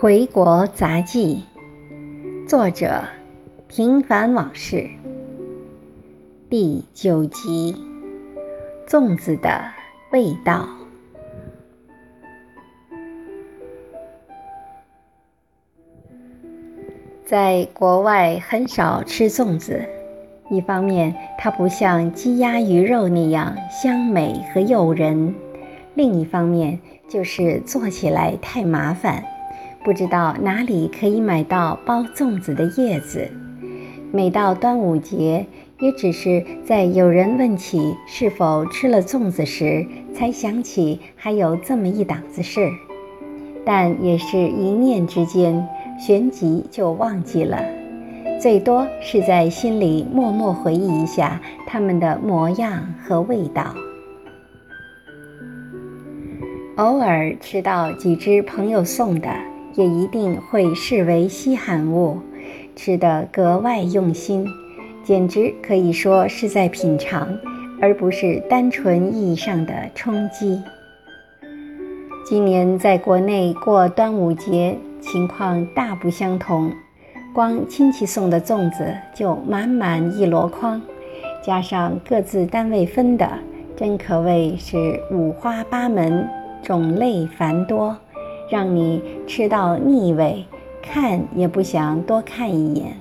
回国杂记，作者：平凡往事，第九集，粽子的味道。在国外很少吃粽子，一方面它不像鸡鸭鱼肉那样香美和诱人，另一方面就是做起来太麻烦。不知道哪里可以买到包粽子的叶子。每到端午节，也只是在有人问起是否吃了粽子时，才想起还有这么一档子事。但也是一念之间，旋即就忘记了。最多是在心里默默回忆一下它们的模样和味道。偶尔吃到几只朋友送的。也一定会视为稀罕物，吃得格外用心，简直可以说是在品尝，而不是单纯意义上的充饥。今年在国内过端午节，情况大不相同，光亲戚送的粽子就满满一箩筐，加上各自单位分的，真可谓是五花八门，种类繁多。让你吃到腻味，看也不想多看一眼。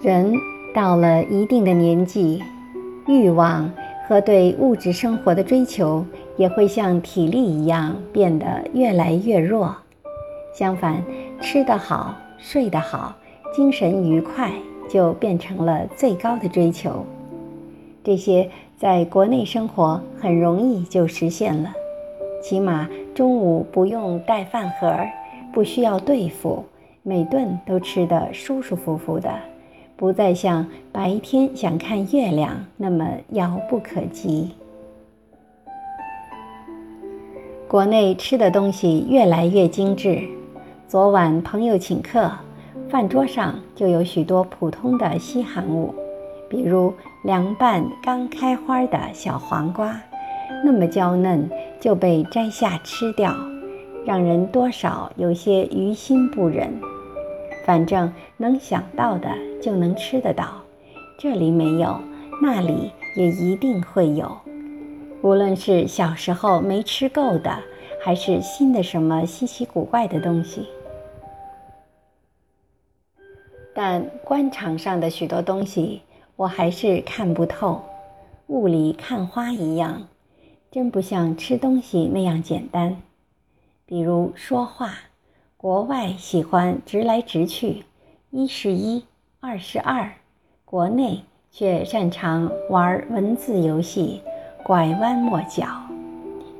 人到了一定的年纪，欲望和对物质生活的追求也会像体力一样变得越来越弱。相反，吃得好、睡得好、精神愉快，就变成了最高的追求。这些。在国内生活很容易就实现了，起码中午不用带饭盒，不需要对付，每顿都吃得舒舒服服的，不再像白天想看月亮那么遥不可及。国内吃的东西越来越精致，昨晚朋友请客，饭桌上就有许多普通的稀罕物。比如凉拌刚开花的小黄瓜，那么娇嫩就被摘下吃掉，让人多少有些于心不忍。反正能想到的就能吃得到，这里没有，那里也一定会有。无论是小时候没吃够的，还是新的什么稀奇古怪的东西，但官场上的许多东西。我还是看不透，雾里看花一样，真不像吃东西那样简单。比如说话，国外喜欢直来直去，一是一，二是二；国内却擅长玩文字游戏，拐弯抹角。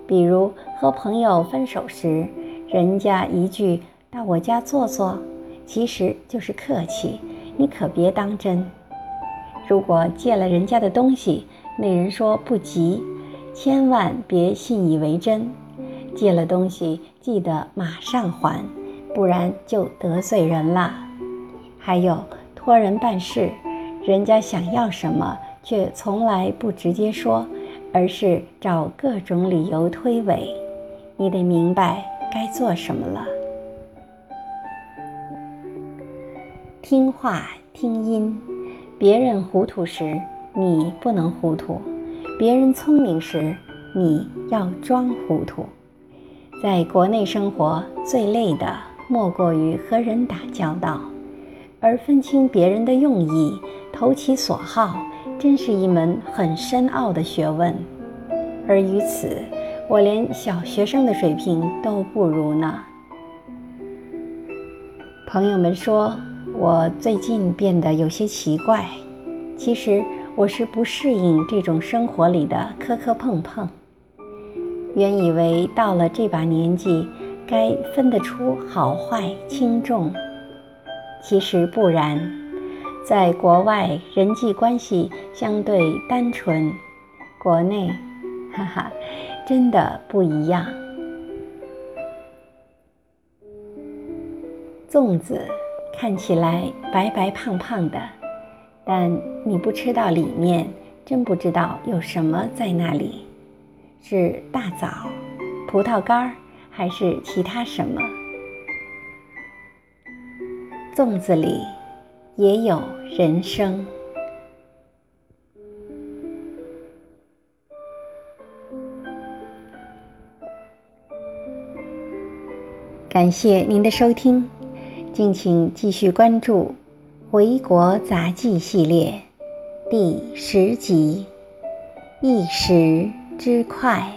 比如和朋友分手时，人家一句“到我家坐坐”，其实就是客气，你可别当真。如果借了人家的东西，那人说不急，千万别信以为真。借了东西记得马上还，不然就得罪人了。还有托人办事，人家想要什么，却从来不直接说，而是找各种理由推诿。你得明白该做什么了。听话听音。别人糊涂时，你不能糊涂；别人聪明时，你要装糊涂。在国内生活最累的，莫过于和人打交道，而分清别人的用意，投其所好，真是一门很深奥的学问。而于此，我连小学生的水平都不如呢。朋友们说。我最近变得有些奇怪，其实我是不适应这种生活里的磕磕碰碰。原以为到了这把年纪，该分得出好坏轻重，其实不然。在国外，人际关系相对单纯；国内，哈哈，真的不一样。粽子。看起来白白胖胖的，但你不吃到里面，真不知道有什么在那里。是大枣、葡萄干，还是其他什么？粽子里也有人生。感谢您的收听，敬请继续关注《回国杂记》系列第十集《一时之快》。